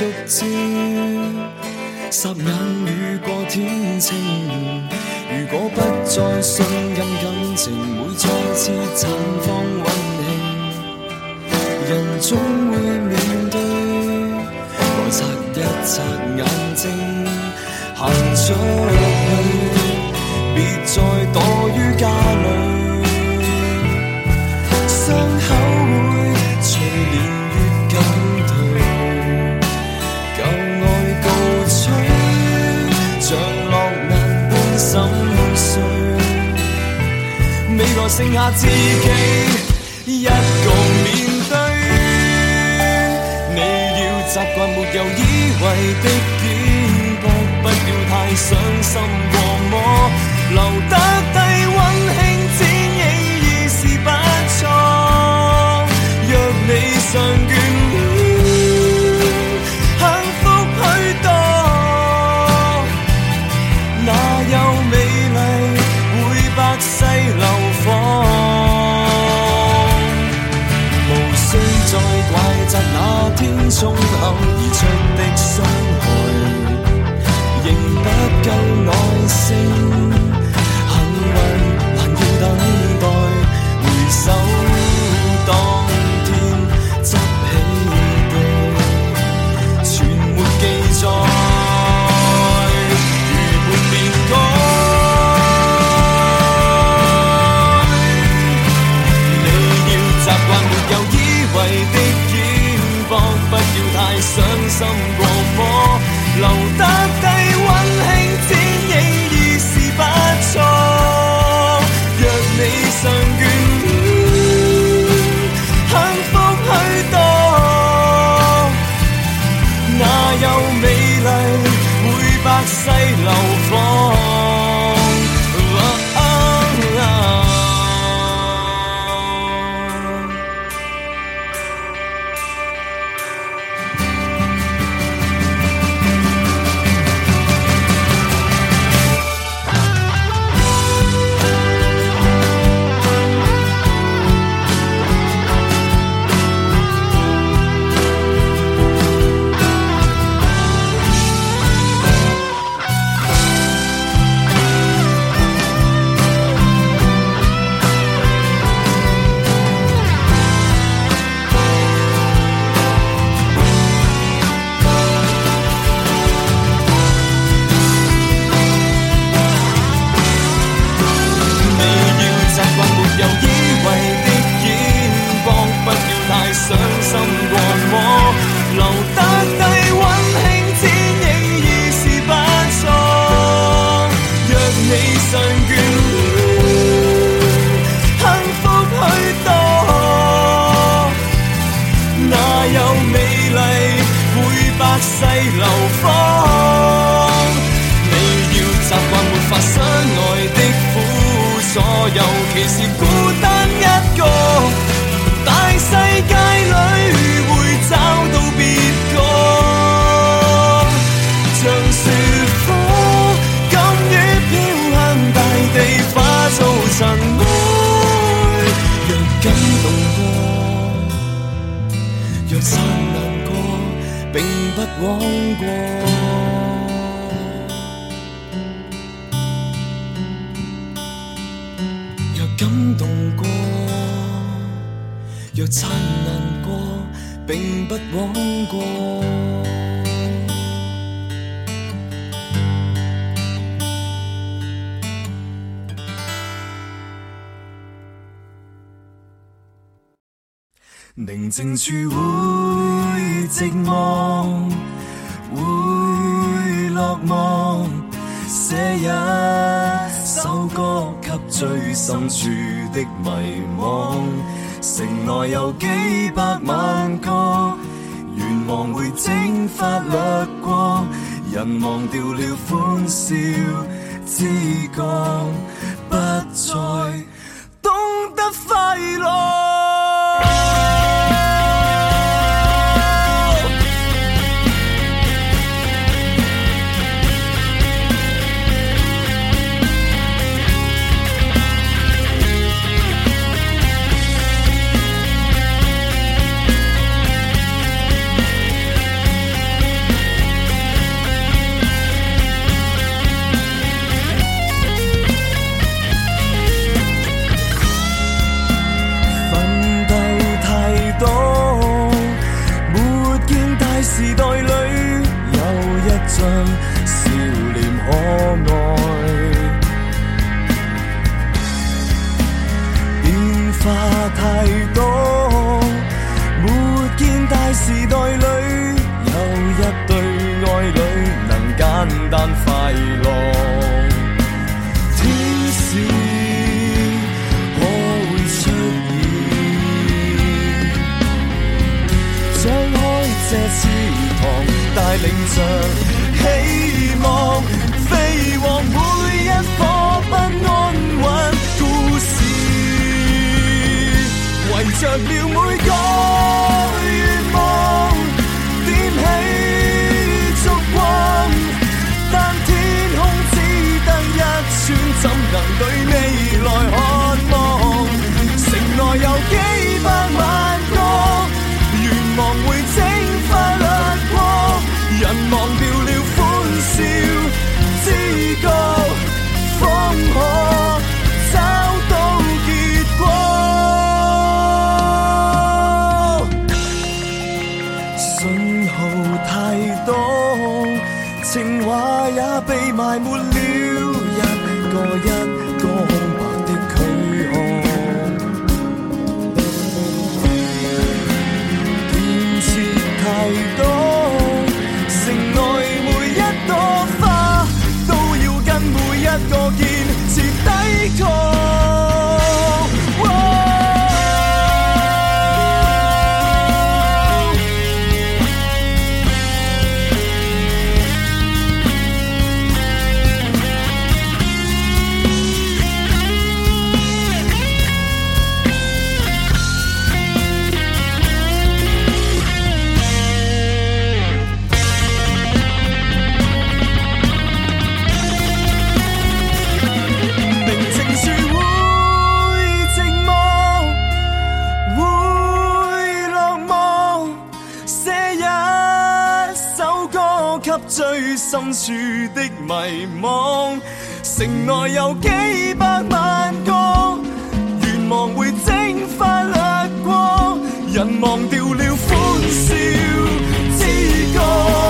俗知霎眼雨过天晴，如果不再信任感情，会再次绽放温馨。人总会面对，来擦一擦眼睛，行出去。剩下自己一个面对。你要习惯没有依偎的肩膊不要太伤心过么留得低 some 若灿烂过，并不枉过。宁静处会寂寞，会落寞。写一首歌，给最深处的迷惘。城内有几百万个愿望会蒸发掠过人忘掉了欢笑知觉不再懂得快乐时代里，有一对爱侣能简单快乐。天使可会出现，张开这翅膀，带领着希望，飞往每一颗不安稳故事，围着了每个。人忘掉了欢笑，知觉方可找到结果。信号太多，情话也被埋没了，一个一个空白的躯壳。建設太多，個建設抵抗。最深处的迷惘。城内有几百万个愿望会蒸发掠过，人忘掉了欢笑，之歌。